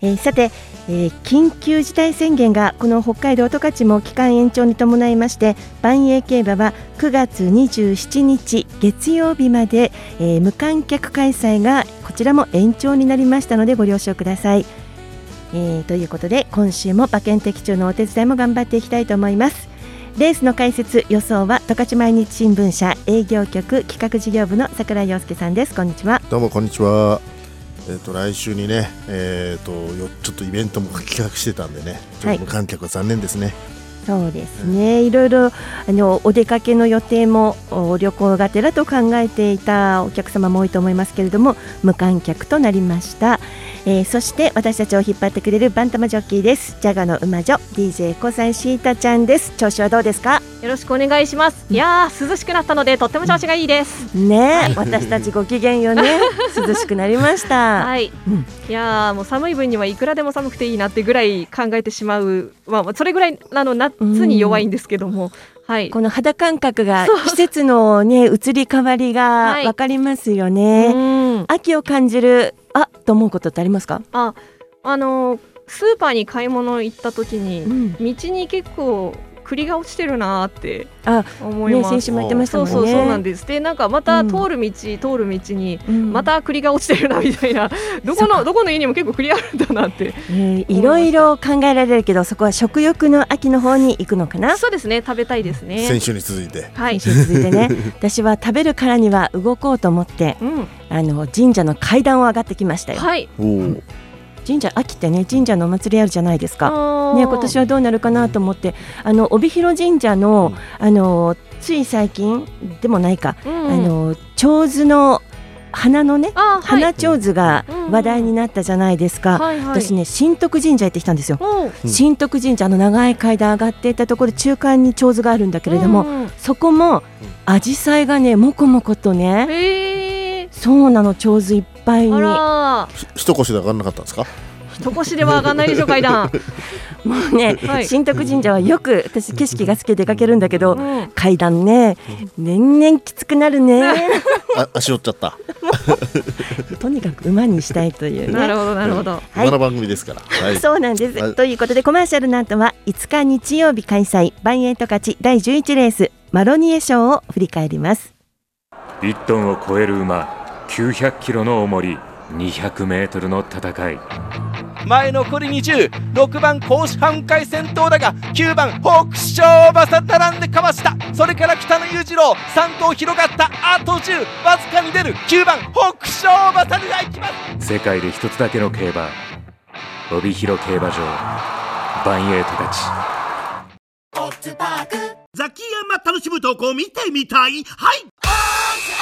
えー、さて、えー、緊急事態宣言がこの北海道十勝も期間延長に伴いまして万栄競馬は9月27日月曜日まで、えー、無観客開催がこちらも延長になりましたのでご了承ください、えー、ということで今週も馬券的中のお手伝いも頑張っていきたいと思います。レースの解説予想は十勝毎日新聞社営業局企画事業部の桜井陽介さんです。こんにちは。どうもこんにちは。えーと、来週にね、えーと、よちょっとイベントも企画してたんでね、ちょっと無観客は残念ですね。そうですね、いろいろあのお出かけの予定も旅行がてらと考えていたお客様も多いと思いますけれども無観客となりました、えー、そして私たちを引っ張ってくれるバンタマジョッキーです。ジャガの馬女 DJ 小西シータちゃんです。調子はどうですか？よろしくお願いします。いや涼しくなったのでとっても調子がいいです。ね、はい、私たちご機嫌よね。涼しくなりました。はい、うん、いやもう寒い分にはいくらでも寒くていいなってぐらい考えてしまう。まあそれぐらいあの夏に弱いんですけども、はい、この肌感覚が季節のね移り変わりがわかりますよね、はい、秋を感じるあと思うことってありますか？ああのスーパーに買い物行った時に、うん、道に結構栗が落ちてるなって思います。ね、先週も言ってましたもんね。そうそうそうなんです。でなんかまた通る道、うん、通る道にまた栗が落ちてるなみたいな、どこのどこの家にも結構栗あるんだなって。えー、いろいろ考えられるけどそこは食欲の秋の方に行くのかな？そうですね食べたいですね。先週に続いて。はい。先週続いてね。私は食べるからには動こうと思って、うん、あの神社の階段を上がってきましたよ。はい。お神社秋ってね神社のお祭りあるじゃないですか。ね今年はどうなるかなと思ってあの帯広神社の、あのつい最近でもないか、うん、あの長図の花のね、はい、花長図が話題になったじゃないですか、はいはい、私ね新徳神社行ってきたんですよ、うん、新徳神社の長い階段上がっていったところ中間に長図があるんだけれども、うん、そこも紫陽花がねもこもことねそうなの長図いっぱいに。一腰で上がらなかったんですか？一腰では上がらないでしょ階段 もうね、はい、新徳神社はよく私景色が好きで出かけるんだけど、うん、階段ね。年々きつくなるね。あ足折っちゃった。とにかく馬にしたいという、ね、なるほどなるほど、はい、の番組ですから、はい、そうなんです、はい、ということでコマーシャルの後は5日日曜日開催バンエイト勝ち第11レースマロニエ賞を振り返ります。1トンを超える馬900キロの重り200メートルの戦い。前残り206番甲子半回戦闘だが9番北勝馬さ並んでかわした。それから北野裕次郎3頭広がったあと10わずかに出る9番北勝馬さがいきます。世界で一つだけの競馬帯広競馬場バンエイトたちザキヤマ楽しむ投稿見てみたい？はい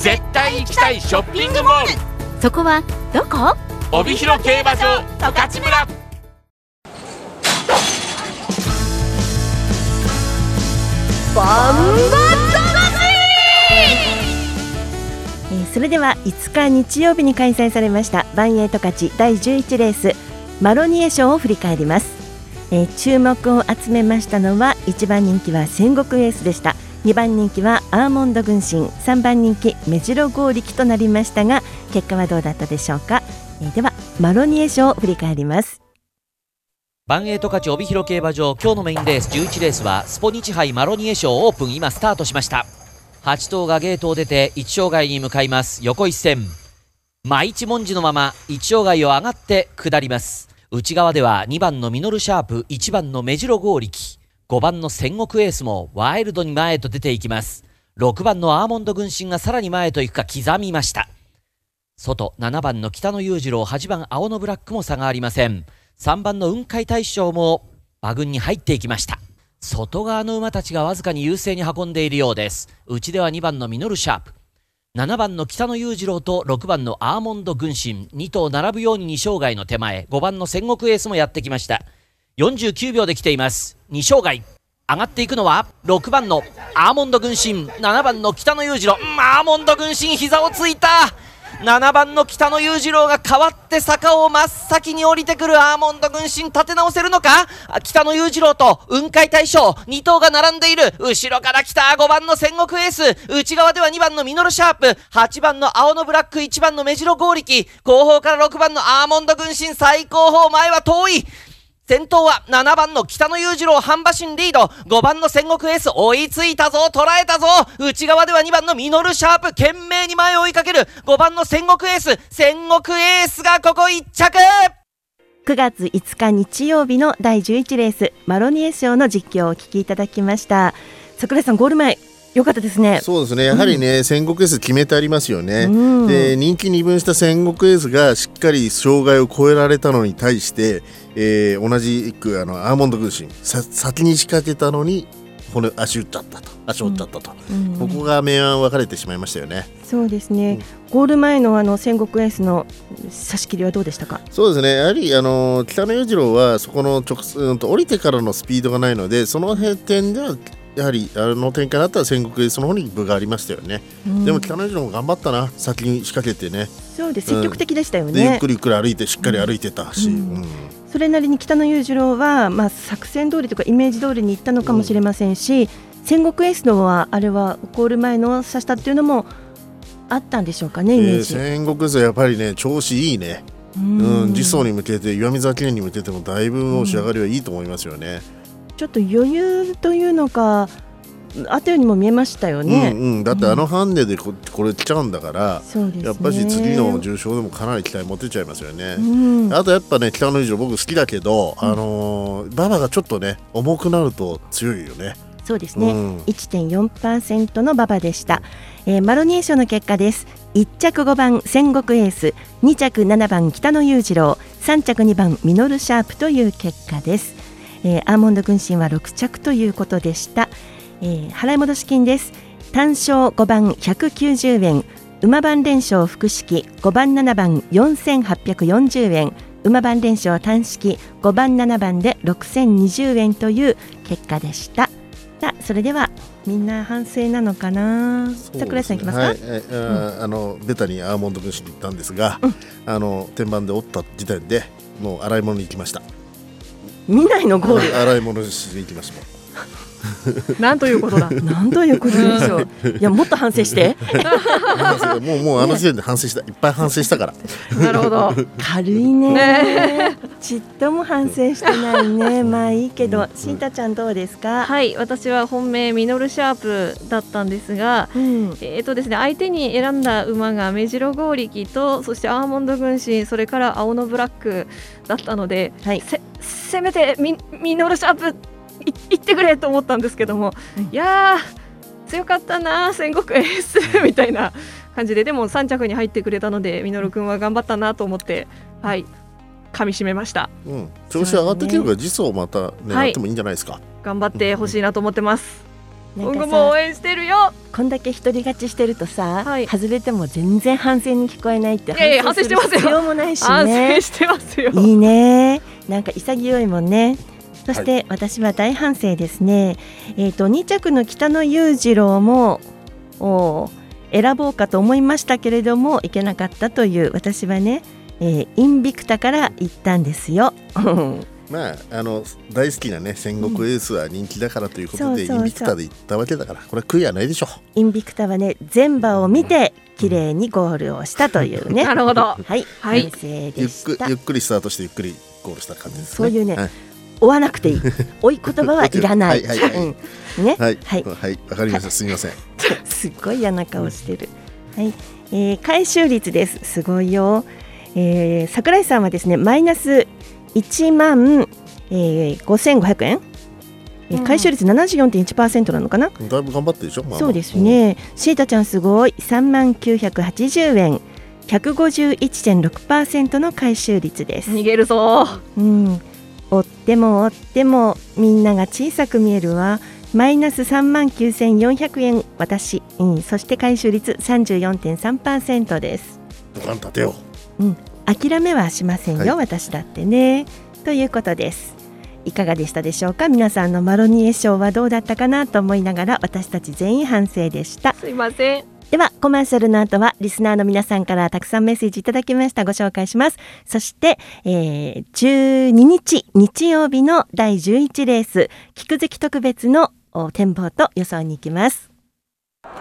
絶対行きたいショッピングモール。そこはどこ？帯広競馬場十勝村。バンバえー、それでは5日日曜日に開催されましたバンエイト勝ち第11レースマロニエ賞を振り返ります、えー、注目を集めましたのは1番人気は戦国エースでした2番人気はアーモンド軍神3番人気目白剛力となりましたが結果はどうだったでしょうか、えー、ではマロニエ賞を振り返ります。バンエイト勝帯広競馬場今日のメインレース11レースはスポニチ杯マロニエ賞オープン今スタートしました。8頭がゲートを出て1障害に向かいます横一線。真一文字のまま1障害を上がって下ります。内側では2番のミノルシャープ1番のメジロ合力。5番の戦国エースもワイルドに前へと出ていきます。6番のアーモンド軍神がさらに前へと行くか刻みました。外7番の北野裕次郎8番青のブラックも差がありません。3番の雲海大将も馬群に入っていきました。外側の馬たちがわずかに優勢に運んでいるようです。内では2番のミノルシャープ。7番の北野裕次郎と6番のアーモンド軍神2頭並ぶように2生涯の手前。5番の戦国エースもやってきました。49秒で来ています。2生涯。上がっていくのは6番のアーモンド軍神7番の北野裕次郎。アーモンド軍神膝をついた。7番の北野裕次郎が変わって坂を真っ先に降りてくるアーモンド軍神立て直せるのか。北野裕次郎と雲海大将2頭が並んでいる。後ろから来た5番の戦国エース。内側では2番のミノルシャープ。8番の青のブラック1番の目白剛力。後方から6番のアーモンド軍神最高峰前は遠い。先頭は7番の北野裕次郎半馬身リード。5番の戦国エース追いついたぞ捉えたぞ。内側では2番のミノルシャープ懸命に前を追いかける。5番の戦国エース戦国エースがここ1着。9月5日日曜日の第11レースマロニエ賞の実況をお聞きいただきました。桜井さんゴール前良かったですね。そうですね。やはりね、うん、戦国エース決めてありますよね。うん、で、人気二分した戦国エースがしっかり障害を超えられたのに対して、えー、同じくあのアーモンド軍神先に仕掛けたのに骨足打っちゃったと足折っちゃったと、うん、ここが明暗分かれてしまいましたよね。そうですね。うん、ゴール前のあの戦国エースの差し切りはどうでしたか？そうですね。やはりあの北野裕次郎はそこの直うんと降りてからのスピードがないので、その点ではやはりあの展開だったら戦国エースの方に分がありましたよね。うん、でも北野裕次郎も頑張ったな。先に仕掛けてね。そうで積極的でしたよね。ゆっくりゆっくり歩いてしっかり歩いてたし。うんそれなりに北野裕次郎は、まあ、作戦通りとかイメージ通りにいったのかもしれませんし、うん、戦国エースのはあれはゴール前の刺したっていうのもあったんでしょうかね、イメージ、えー、戦国エースはやっぱりね調子いいね。うん、次走に向けて岩見沢記念に向けてもだいぶの仕上がりはいいと思いますよね、うん、ちょっと余裕というのかあったようにも見えましたよね、うんうん、だってあのハンデでここれ来ちゃうんだから、うんね、やっぱり次の重賞でもかなり期待持てちゃいますよね、うん、あとやっぱね北の以上僕好きだけど、あのー、馬場がちょっとね重くなると強いよね。そうですね、うん、1.4%の馬場でした、えー、マロニエーションの結果です。1着5番戦国エース。2着7番北野裕次郎。3着2番ミノルシャープという結果です、えー、アーモンド軍神は6着ということでした。えー、払い戻し金です。単勝5番190円。馬番連勝複式。5番7番4840円。馬番連勝単式。5番7番で6020円という結果でした。さあそれではみんな反省なのかな、桜井さんいきますか、はい。えー、うん、あのベタにアーモンド分子に行ったんですが、うん、あの天板で折った時点でもう洗い物に行きました見ないのゴール洗い物して行きました なんということだ。なんということでしょう。いや、もっと反省して。もう、もう、あの時点で反省した、いっぱい反省したから。なるほど。軽いね。ちっとも反省してないね。まあ、いいけど、しんたちゃん、どうですか？はい、私は本命ミノルシャープだったんですが。うん、えっ、とですね、相手に選んだ馬が目白剛力と、そしてアーモンド軍神、それから青のブラックだったので。はい、せ、せめてミ、ミノルシャープ。行ってくれと思ったんですけども、うん、いや強かったな戦国エース みたいな感じででも3着に入ってくれたのでミノル君は頑張ったなと思ってはい噛み締めました、うん、調子上がってきるから実装また狙ってもい。いんじゃないですか、はい、頑張ってほしいなと思ってます、今後も応援してるよ。こんだけ独り勝ちしてるとさ、はい、外れても全然反省に聞こえないって反省してますよ。必要もないしね。反省してますよ。いいねなんか潔いもんね。そして私は大反省ですね、えーと、2着の北野裕次郎も選ぼうかと思いましたけれどもいけなかったという私はね、えー、インビクタから行ったんですよ。まあ、あの大好きなね戦国エースは人気だからということで、インビクタで行ったわけだからこれは悔いはないでしょう。インビクタはね全馬を見て綺麗にゴールをしたというね。なるほど。はい、はい、ゆっくゆっくりスタートしてゆっくりゴールした感じですね。そういうね、はい。追わなくていい。追い言葉はいらない。はい、ね。はい、はい、はい、わかりました。すみません。すっごい嫌な顔してる。はい、えー、回収率です。すごいよ。えー、桜井さんはですねマイナス1万、えー、5500円、えー回収率74.1%なのかな、だいぶ頑張ってるでしょ、まあまあ。そうですね。シータちゃんすごい。3万980円151.6%の回収率です。逃げるぞ。うん。追っても追ってもみんなが小さく見えるわ。マイナス3万9400円私、うん、そして回収率34.3%です。ボカン立てよ。うん、諦めはしませんよ、はい。私だってね。ということです。いかがでしたでしょうか？皆さんのマロニエ賞はどうだったかなと思いながら私たち全員反省でした。すいませんではコマーシャルの後はリスナーの皆さんからたくさんメッセージいただきました。ご紹介します。そして、えー、12日日曜日の第11レース菊月特別の展望と予想に行きます。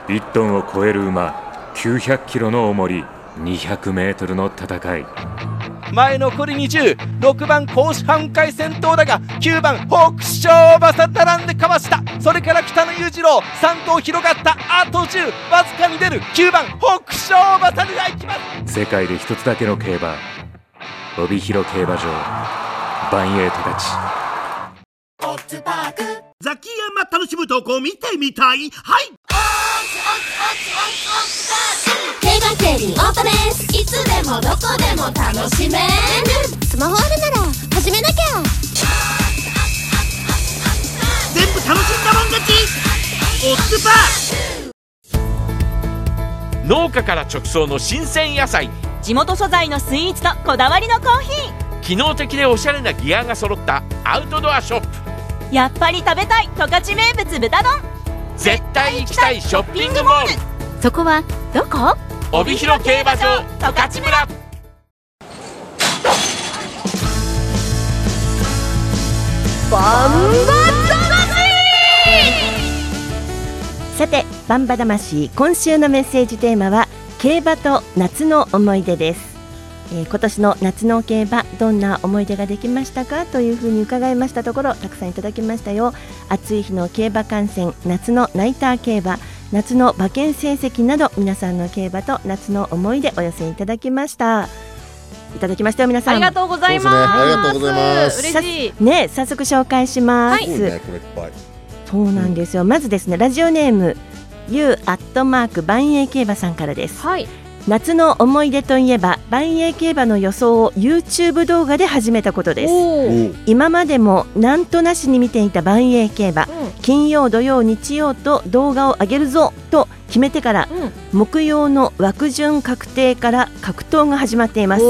1トンを超える馬900キロの重り200メートルの戦い。前残り206番甲子半回先頭だが9番北勝馬さ並んでかわした。それから北野裕次郎3頭広がった。あと10わずかに出る。9番北勝馬さが行きます。世界で一つだけの競馬帯広競馬場バンエイトたちザキヤマ楽しむ投稿見てみたい？はい競馬競輪オートレースいつでもどこでも楽しめるスマホあるなら始めなきゃ全部楽しんだもん勝ちオッズパー農家から直送の新鮮野菜。地元素材のスイーツとこだわりのコーヒー。機能的でおしゃれなギアが揃ったアウトドアショップ。やっぱり食べたい。十勝名物豚丼。行きたいショッピングモール。そこはどこ？帯広競馬場十勝村。バンバさてバンバ魂今週のメッセージテーマは競馬と夏の思い出です、えー今年の夏の競馬どんな思い出ができましたかというふうに伺いましたところたくさんいただきましたよ。暑い日の競馬観戦夏のナイター競馬夏の馬券成績など皆さんの競馬と夏の思い出お寄せいただきました。いただきましたよ皆さん。ありがとうございます。ねありがとうございます。嬉しい。ね早速紹介します、そうなんですよ、まずですねラジオネーム U アットマーク万栄競馬さんからです。はい夏の思い出といえば万栄競馬の予想を YouTube 動画で始めたことです。今までもなんとなしに見ていた万栄競馬金曜土曜日曜と動画を上げるぞと決めてからうん。木曜の枠順確定から格闘が始まっています。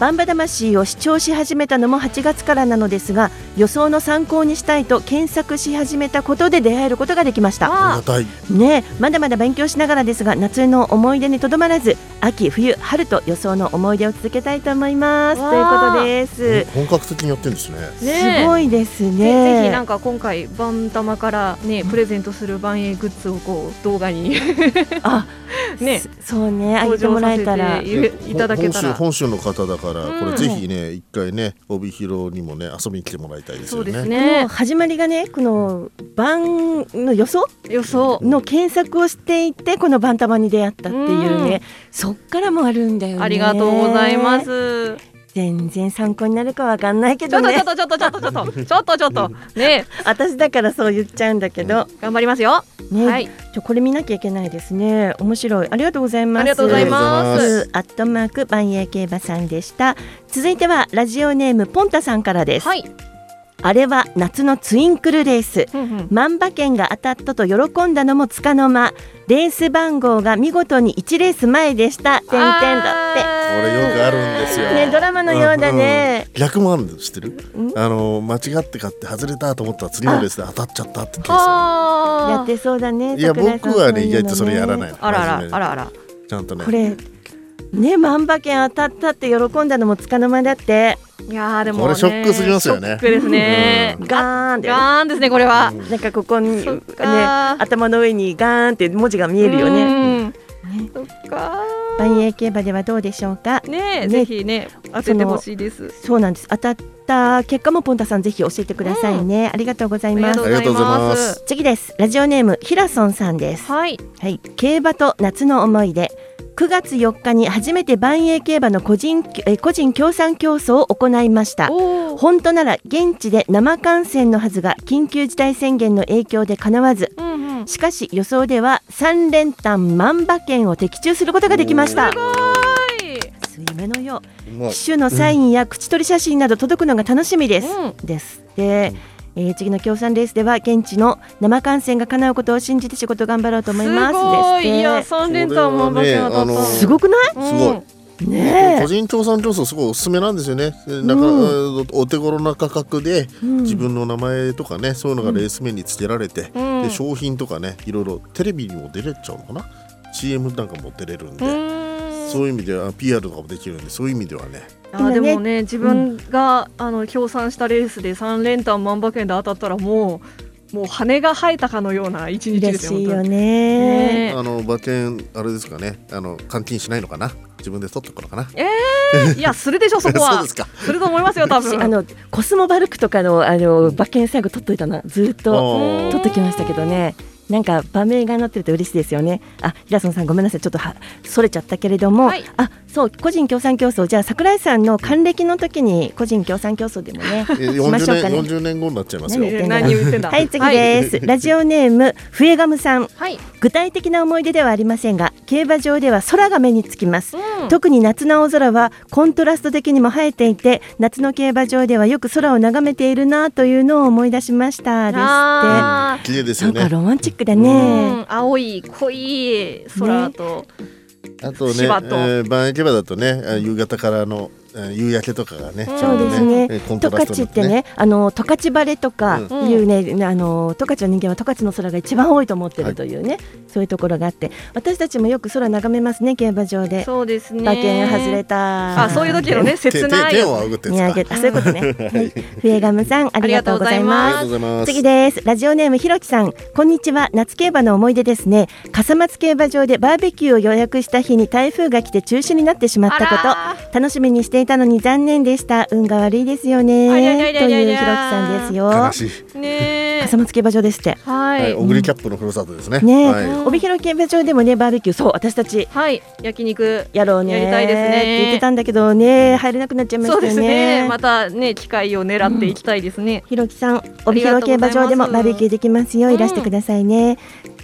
バンバ魂を視聴し始めたのも8月からなのですが予想の参考にしたいと検索し始めたことで出会えることができました。あ。りがたい。ねえまだまだ勉強しながらですが夏の思い出にとどまらず秋冬春と予想の思い出を続けたいと思います。ということです。本格的にやってるんですね。すごいですぜねぜひなんか今回バンタマからねプレゼントする万栄グッズをこう動画にあ ねそそうねあげてもらえたら。登場させていただけたら。本州本州の方だからうん。これぜひね一回ね帯広にもね遊びに来てもらいたいですそうよねですね。もう始まりがねこの番の予想？予想。の検索をしていてこのバンタマに出会ったっていうね、そっからもあるんだよね。ありがとうございます全然参考になるかわかんないけちょっとどねちょっとちょっとちょっとちょっとちょっとちょっと。ね。私だからそう言っちゃうんだけど、頑張りますよ。ね、はい。ちょこれ見なきゃいけないですね。面白い。ありがとうございます。ありがとうございます。アットマーク万栄競馬さんでした。続いてはラジオネームポンタさんからです、はいあれは夏のツインクルレース。万馬券が当たったと喜んだのもつかの間。レース番号が見事に1レース前でした。点々だって。これよくあるんですよ。ねドラマのようだね、うんうん。逆もあるの知ってる？あの間違って買って外れたと思ったら次のレースで当たっちゃったってケー。スやってそうだねるいや僕はね意外とそれやらないのあらあらあらあら。ちゃんとね。これね万馬券当たったって喜んだのもつかの間だって。いやーでもねこれショックすぎますよね。ショックですね。ガーン。で、ガーンですねこれは。なんかここにね頭の上にガーンって文字が見えるようね。んそっか万栄競馬ではどうでしょうか。ねぜひね当ててほしいです。そうなんです。当たった結果もポンタさんぜひ教えてくださいね、ありがとうございます。ありがとうございます。ありがとうございます。次です。ラジオネームヒラソンさんです。はい。はい。競馬と夏の思い出9月4日に初めて万栄競馬の個人え個人協賛競争を行いました。本当なら現地で生観戦のはずが緊急事態宣言の影響でかなわず、うんうん、しかし予想では3連単万馬券を的中することができました。すごい。夢のよう。機種のサインや口取り写真など届くのが楽しみです、うん、ですで、えー、次の協賛レースでは現地の生観戦が叶うことを信じて仕事頑張ろうと思います。すごい。いや三連単も、ね、すごくない？すごい。ね個人協賛競争すごいおすすめなんですよね。なんか、うん、お手頃な価格で自分の名前とかね、そういうのがレース面につけられて、うん、で商品とかねいろいろテレビにも出れちゃうのかな？CM なんかも出れるんで。そういう意味では PR とかもできるんでそういう意味ではねあでもね自分が、あの協賛したレースで3連単万馬券で当たったらもうもう羽が生えたかのような一日ですよね。ねあの馬券あれですかねあの換金しないのかな？自分で取っとくのかな？ええー、いやするでしょ そこは。そうですか。すると思いますよ多分。あのコスモバルクとかのあの馬券最後取っといたなずっと取っときましたけどね。なんか場面が載ってると嬉しいですよね。あ、平野さんごめんなさい、ちょっとはそれちゃったけれども、はい、あ、そう個人協賛競争じゃあ桜井さんの還暦の時に個人協賛競争でもね しましょうかね。40年後になっちゃいますよ。何言ってんだ。はい次です。はい、ラジオネーム笛ガムさん、はい。具体的な思い出ではありませんが、競馬場では空が目につきます。うん、特に夏の青空はコントラスト的にも映えていて、夏の競馬場ではよく空を眺めているなというのを思い出しましたですって。綺麗ですよね。なんかロマンチックだね。青い濃い空と。ねあとね、えー、番駅場だとね夕方からの夕焼けとかがね、そうですね。十勝ってね、あの十勝晴れとかいうね、あの十勝の人間は十勝の空が一番多いと思ってるというね、そういうところがあって、私たちもよく空眺めますね競馬場で。そうですね。馬券外れた。あ、そういう時のね 切ない。手を仰ぐ見上げた、そういうことね。笛ガムさんありがとうございます。次です。ラジオネームひろきさん、こんにちは。夏競馬の思い出ですね。笠松競馬場でバーベキューを予約した日に台風が来て中止になってしまったこと、楽しみにしていたのに残念でした。運が悪いですよね。というひろきさんですよ。悲しい。ね笠松競馬場ですって。はい。小栗キャップのふるさとですね。ね帯広競馬場でもねバーベキュー。そう私たち。はい。焼肉やろうね。やりたいですね。って言ってたんだけどね入れなくなっちゃいましたね。またね機会を狙っていきたいですね。ひろきさん帯広競馬場でもバーベキューできますよ。いらしてくださいね。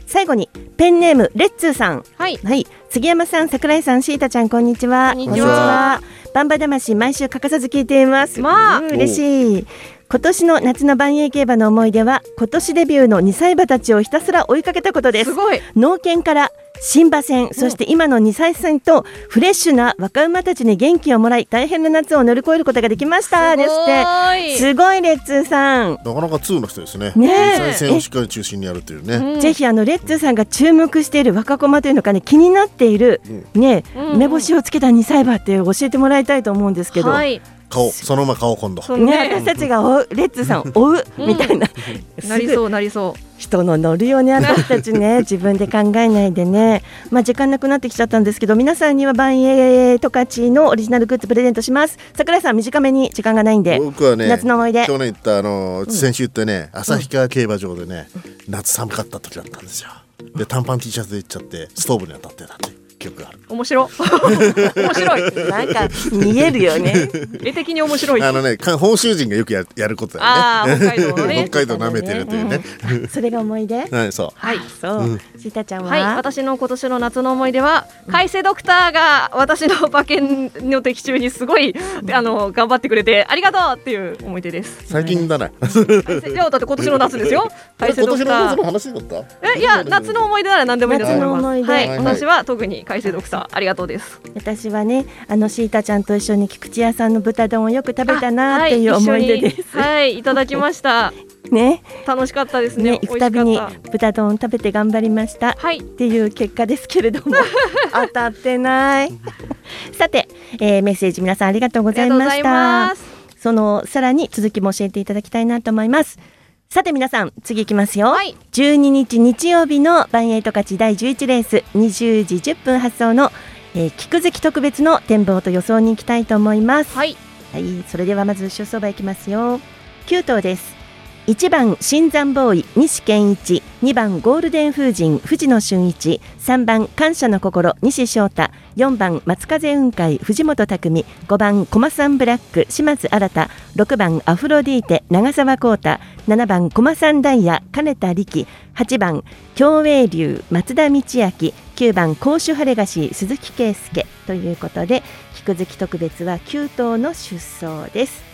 最後にペンネームレッツーさん。はい、はい、杉山さん桜井さんシータちゃんこんにちは。こんにちはバンバ魂毎週欠かさず聞いています。まあ、うん、嬉しい。今年の夏の万栄競馬の思い出は今年デビューの2歳馬たちをひたすら追いかけたことです。すごい。農研から新馬戦、そして今の2歳戦とフレッシュな若馬たちに元気をもらい大変な夏を乗り越えることができました。ですって。すごいレッツーさん。なかなか2の人ですね。ね2歳戦をしっかり中心にやるというね、うん、ぜひあのレッツーさんが注目している若駒というのかね気になっている、うん、ね、うん、目星をつけた2歳馬って教えてもらいたいと思うんですけど、はい。顔。そのまま顔今度、ね、私たちが追うレッツさん追うみたいな、なりそうなりそう人の乗るよね私たちね 自分で考えないでね。まあ時間なくなってきちゃったんですけど皆さんには万栄十勝のオリジナルグッズプレゼントします。桜井さん短めに時間がないんで僕はね夏の思い出。去年言ったあの先週言ってね旭川競馬場でね、夏寒かった時だったんですよ。で短パン T シャツで行っちゃってストーブに当たってたって記憶がある。面白 面白い。なんか見えるよね。絵的に面白い。あのね本州人がよくややることだよね。北海道、ね、北海道舐めてるというね、うん、それが思い出？はいそう。はいそう、うん、シータちゃんは、はい、私の今年の夏の思い出は海星ドクターが私の馬券の的中にすごいあの頑張ってくれてありがとうっていう思い出です。最近だな、いやだって今年の夏ですよ。海星ドクター。今年の夏の話だった？えいや夏の思い出なら何でもいいです。はい私は特に海星ドクターありがとうです私はねあのシータちゃんと一緒に菊池屋さんの豚丼をよく食べたなっていう思い出です。はい、いただきました。ね、楽しかったですね。ね行くたびに豚丼食べて頑張りました。はい、っていう結果ですけれども 当たってない。さて、えー、メッセージ皆さんありがとうございました。そのさらに続きも教えていただきたいなと思います。さて皆さん次いきますよ、はい、12日日曜日のバンエイト勝ち第11レース20時10分発送の、えー、菊月特別の展望と予想に行きたいと思います。はい、はい、それではまず出走馬いきますよ。9頭です1番新山ボーイ西健一。2番ゴールデン風神藤野俊一。3番感謝の心西翔太。4番松風雲海藤本匠。5番コマサンブラック島津新。6番アフロディーテ長澤浩太。7番コマサンダイヤ金田力。8番共栄流松田道明。9番甲州ハレガシ鈴木圭介。ということで菊月特別は9頭の出走です。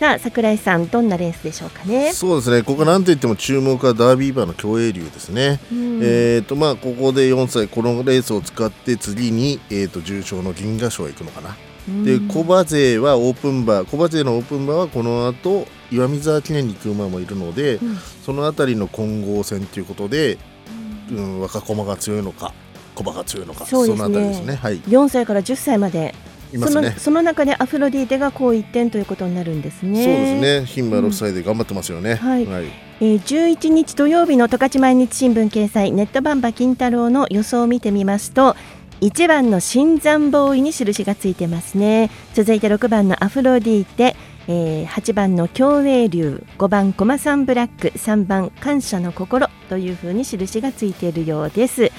さあ桜井さんどんなレースでしょうかね。そうですね。ここなんといっても注目はダービー馬の競泳流ですね、うん、えっ、ー、とまあここで4歳このレースを使って次にえっ、ー、と重賞の銀河賞へ行くのかな、うん、で小馬勢はオープン馬小馬勢のオープン馬はこの後岩見沢記念に行く馬もいるので、うん、その辺りの混合戦ということで、うん、若駒が強いのか小馬が強いのかそ,、ね、その辺りですね、はい、4歳から10歳までね、そのその中でアフロディーテがこう一点ということになるんですね。そうですね。牝馬6歳で頑張ってますよね。うん、はい。はい、えー、11日土曜日の十勝毎日新聞掲載ネットバンバ金太郎の予想を見てみますと。1番の新山ボーイに印がついてますね続いて6番のアフロディーテ、えー、8番の共栄流5番コマサンブラック3番感謝の心というふうに印がついているようです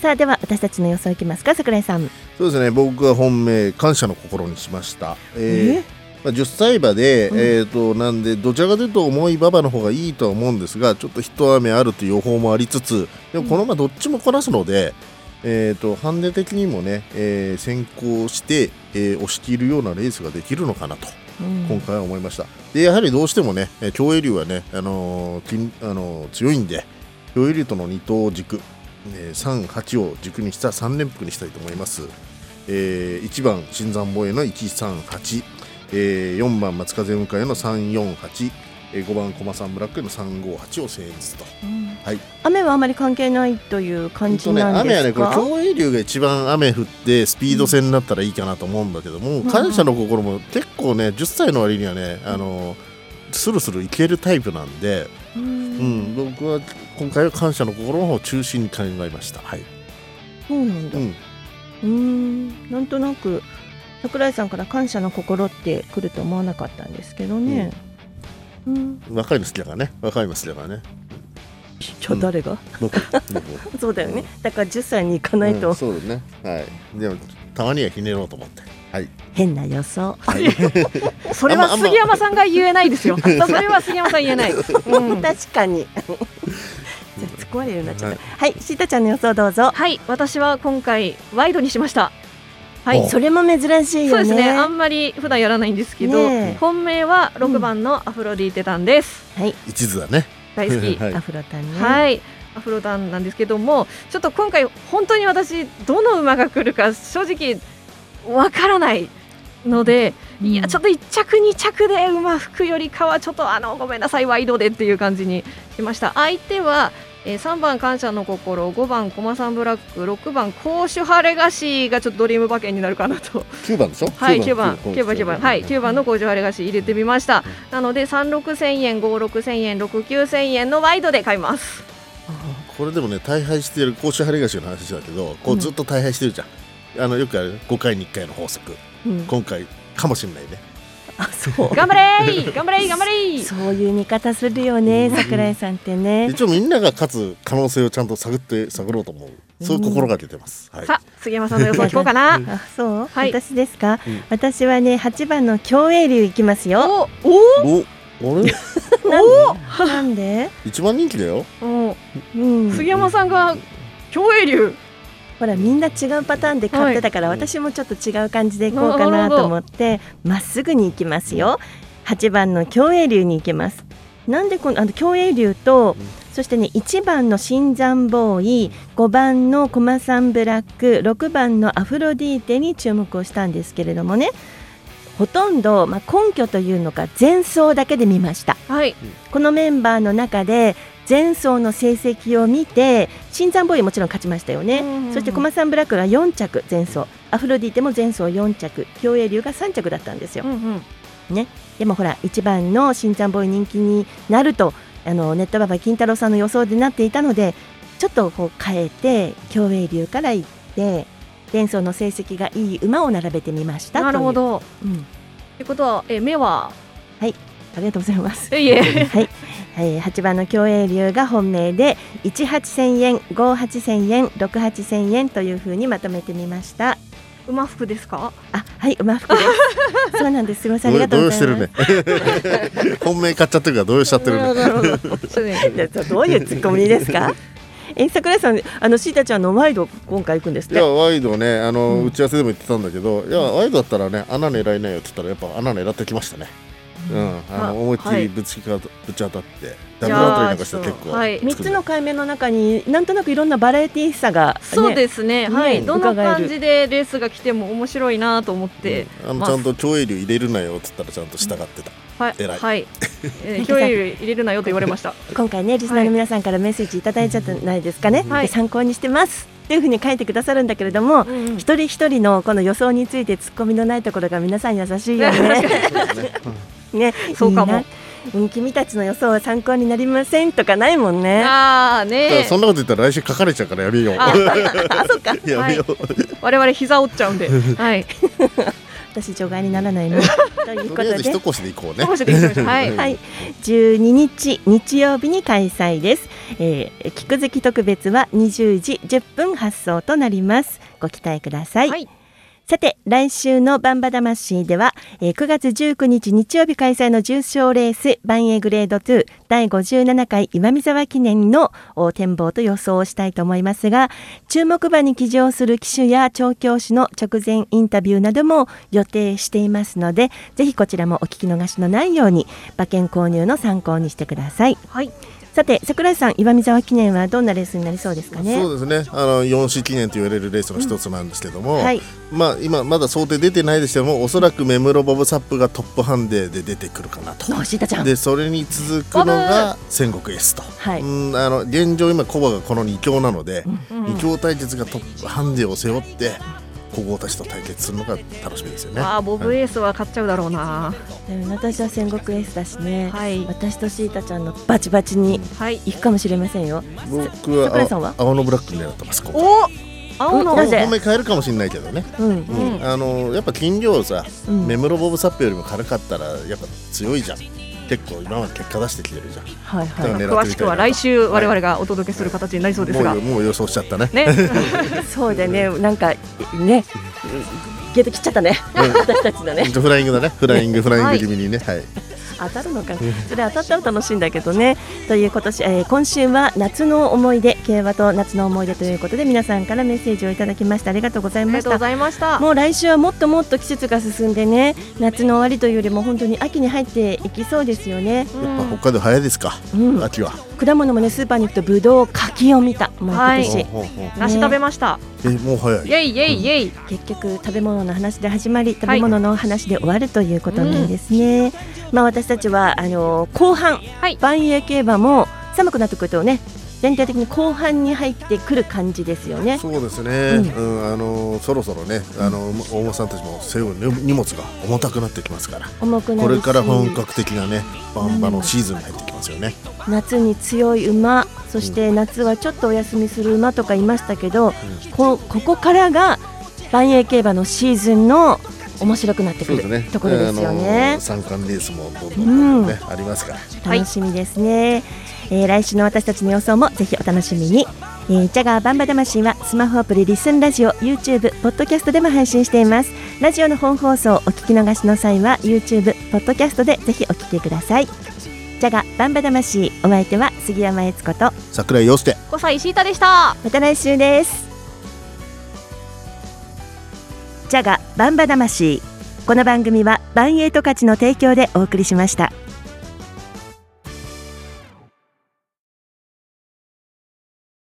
さあでは私たちの予想いきますか桜井さんそうですね。僕は本命感謝の心にしました、えー、まあ、10歳馬で、うん、えーと、なんでどちらかというと重い馬場の方がいいとは思うんですがちょっと一雨あるという予報もありつつでもこの馬どっちもこなすので、うん、えーと、ハンデ的にもね、えー、先行して、えー、押し切るようなレースができるのかなと、うん、今回は思いました。でやはりどうしてもね競泳竜はね、あのー、あのー、強いんで競泳竜との二頭軸えー、3、8を軸にした3連複にしたいと思います。えー、1番新山防衛の138、えー、4番松風雲海の348、えー、5番駒さんブラックの358を選出と、うん、はい、雨はあまり関係ないという感じなんですか、ね、雨はねこれ競泳流が一番雨降ってスピード戦になったらいいかなと思うんだけども、うん、感謝の心も結構ね10歳の割にはねあのスルスルいけるタイプなんで、うん、うん、僕は今回は感謝の心の方を中心に考えました。はい。そうなんだ。うん。うんなんとなく桜井さんから感謝の心って来ると思わなかったんですけどね。うん。若いの好きだからね。若いの好きだからね。じゃあ誰が、そうだよね、だから10歳に行かないと、そうだね。はい。でもたまにはひねろうと思って。はい。変な予想、はい、それは杉山さんが言えないですよ。それは杉山さん言えない、うん、確かに突っ込まれるなっちゃった。はい、シータちゃんの予想どうぞ。はい私は今回ワイドにしました。はい、それも珍しいそうですねあんまり普段やらないんですけど、本命は6番のアフロディーテタンです、はい、一途だね。大好き、アフロタンね。はいアフロタンなんですけどもちょっと今回本当に私どの馬が来るか正直わからないので、うん、いやちょっと1着2着で馬吹くよりかはちょっとあのごめんなさいワイドでっていう感じにしました。相手はえー、3番感謝の心5番コマサンブラック6番コーシュハレガシーがちょっとドリーム馬券になるかなと。9番でしょ？はい9番。9番。9番。はい9番。のコーシュハレガシー入れてみました、うん、なので36000円56000円69000円のワイドで買います。これでもね大敗してるコーシュハレガシーの話だけどこうずっと大敗してるじゃん、うん、あのよくある5回に1回の法則、うん、今回かもしれないね頑張れ頑張れ頑張れそういう見方するよね、桜井さんってね。一応みんなが勝つ可能性をちゃんと探って探ろうと思う。そういう心がけてます、はい、さあ杉山さんの予想聞こうかな。あ そう、はい、私ですか、うん、私はね八番の競泳流いきますよ。おお？あれ？お？なんで？一番人気だよ、うん、杉山さんが競泳流ほらみんな違うパターンで買ってたから、はい、私もちょっと違う感じでいこうかなと思ってまっすぐに行きますよ。8番の競泳流に行きます。なんでこのあの競泳流と、そしてね1番の新山ボーイ5番のコマサンブラック6番のアフロディーテに注目をしたんですけれどもねほとんど、まあ、根拠というのか前走だけで見ました、はい、このメンバーの中で前走の成績を見て新山ボーイもちろん勝ちましたよね、そして駒さんブラックが4着前走アフロディーテも前走4着。競泳流が3着だったんですよ、うんうん、ね、でもほら1番の新山ボーイ人気になるとあのネットババ金太郎さんの予想でなっていたのでちょっとこう変えて競泳流から行って前走の成績がいい馬を並べてみましたなるほど。うん、ってことはえ目は？はい。ありがとうございます。いえ。はいえー、8番の競泳流が本命で18000円58000円68000円というふうにまとめてみました。馬服ですか？あはい馬服です。そうなんです。すみませんありがとうございます。動揺してるね？本命買っちゃってるから動揺しちゃってるね？どういうツッコミですか？え桜井さんあのシータちゃんのワイド今回行くんですいやワイドねあの、うん、打ち合わせでも言ってたんだけどいやワイドだったらね穴狙いないよって言ったらやっぱ穴狙ってきましたねうん、あの思いっきりぶち,、はい、ぶち当たってダブル当たりなんかして結構、はい、3つの海面の中になんとなくいろんなバラエティーさが、ね、そうですね、はい、どの感じでレースが来ても面白いなと思って、うん、あのちゃんと競泳流入れるなよっつったらちゃんと従ってた、はい、偉い、はい、えー、競泳流入れるなよと言われました。今回ねリスナーの皆さんからメッセージいただいちゃったないですかね、はい、参考にしてます。っていうふうに書いてくださるんだけれども、うん、一人一人のこの予想について突っ込みのないところが皆さん優しいよね。ね、そうかも。うん、君たちの予想は参考になりませんとかないもんね。ああね。そんなこと言ったら来週書かれちゃうからやめよう。あ、そっか。やめよう。我々膝折っちゃうんで。はい。私除外にならないの ということで一腰でいこうねはい、はい、12日日曜日に開催です、えー、聞く好き特別は20時10分発送となりますご期待ください、はいさて、来週のバンバ魂では、えー、9月19日日曜日開催の重賞レース、バンエグレード2第57回岩見沢記念の展望と予想をしたいと思いますが、注目馬に騎乗する騎手や調教師の直前インタビューなども予定していますので、ぜひこちらもお聞き逃しのないように、馬券購入の参考にしてください。はい。さて桜井さん岩見沢記念はどんなレースになりそうですかね？そうですね。あの四種記念と言われるレースの一つなんですけども、うんはい、まあ今まだ想定出てないですけどもおそらくメムロボブサップがトップハンデで出てくるかなと。でそれに続くのが戦国 S と、はい、うんあの現状今コバがこの2強なので、うん、2強対決がトップハンデを背負って古豪たちと対決するのが楽しみですよね。あボブエースは勝っちゃうだろうな。私は戦国エースだしね。はい、私とシータちゃんのバチバチに行くかもしれませんよ。僕は青のブラック狙ってます。お青の。なぜ？本命変えるかもしれないけどね、うんうん、あのやっぱ金量さ、うん、メムロボブサップよりも軽かったらやっぱ強いじゃん結構今まで結果出してきてるじゃん。はいはい。詳しくは来週我々がお届けする形になりそうですが。もう予想しちゃったね。ね。そうでねなんかね。ゲート切っちゃったね、私たちのね。フライングだね、フライング、フライング気味にね、はい。当たるのかそれ当たったら楽しいんだけどね。という今年、えー、今週は夏の思い出競馬と夏の思い出ということで皆さんからメッセージをいただきました。ありがとうございました。もう来週はもっともっと季節が進んでね夏の終わりというよりも本当に秋に入っていきそうですよね、やっぱ北海道早いですか、うん、秋は。果物もねスーパーに行くとぶどう柿を見た。もう今年、梨食べました。えもう早い。イエイイエイイエイ、結局食べ物の話で始まり食べ物の話で終わるということなんですね、うんまあ、私たちはあの後半、はい、万栄競馬も寒くなってくるとね全体的に後半に入ってくる感じですよね。そうですね。うん、うん、あのそろそろね、あの大間さんたちも背負う荷物が重たくなってきますから。重くなこれから本格的なね、バンバのシーズンに入ってきますよね。うん、夏に強い馬、そして夏はちょっとお休みする馬とかいましたけど、うん、こここからが万栄競馬のシーズンの面白くなってくる、ね、ところですよね。三冠レースもどんどんね、うん、ありますから。楽しみですね。えー、来週の私たちの予想もぜひお楽しみに。えー、ジャガーバンバ魂はスマホアプリリスンラジオ YouTube ポッドキャストでも配信していますラジオの本放送お聞き逃しの際は YouTube ポッドキャストでぜひお聞きくださいジャガバンバ魂お相手は杉山悦子と桜井陽介小西石田でしたまた来週ですジャガバンバ魂この番組はバンエイト価値の提供でお送りしました。